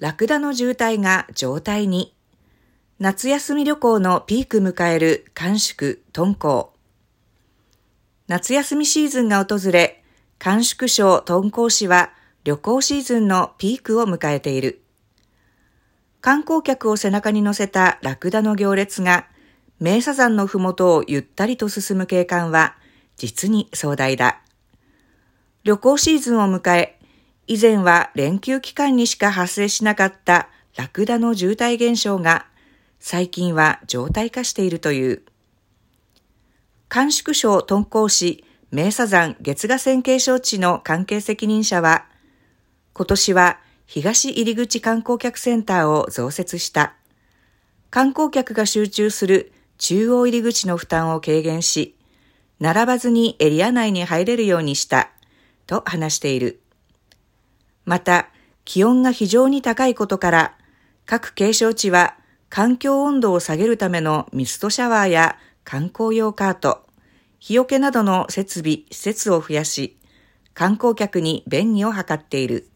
ラクダの渋滞が状態に。夏休み旅行のピーク迎える寒宿、敦煌。夏休みシーズンが訪れ、寒宿省敦煌市は旅行シーズンのピークを迎えている。観光客を背中に乗せたラクダの行列が、名砂山のふもとをゆったりと進む景観は、実に壮大だ。旅行シーズンを迎え、以前は連休期間にしか発生しなかったラクダの渋滞現象が、最近は常態化しているという。甘粛省敦煌市名砂山月河線景勝地の関係責任者は、今年は東入口観光客センターを増設した。観光客が集中する中央入り口の負担を軽減し、並ばずにエリア内に入れるようにした。と話している。また、気温が非常に高いことから、各景勝地は環境温度を下げるためのミストシャワーや観光用カート、日よけなどの設備、施設を増やし、観光客に便宜を図っている。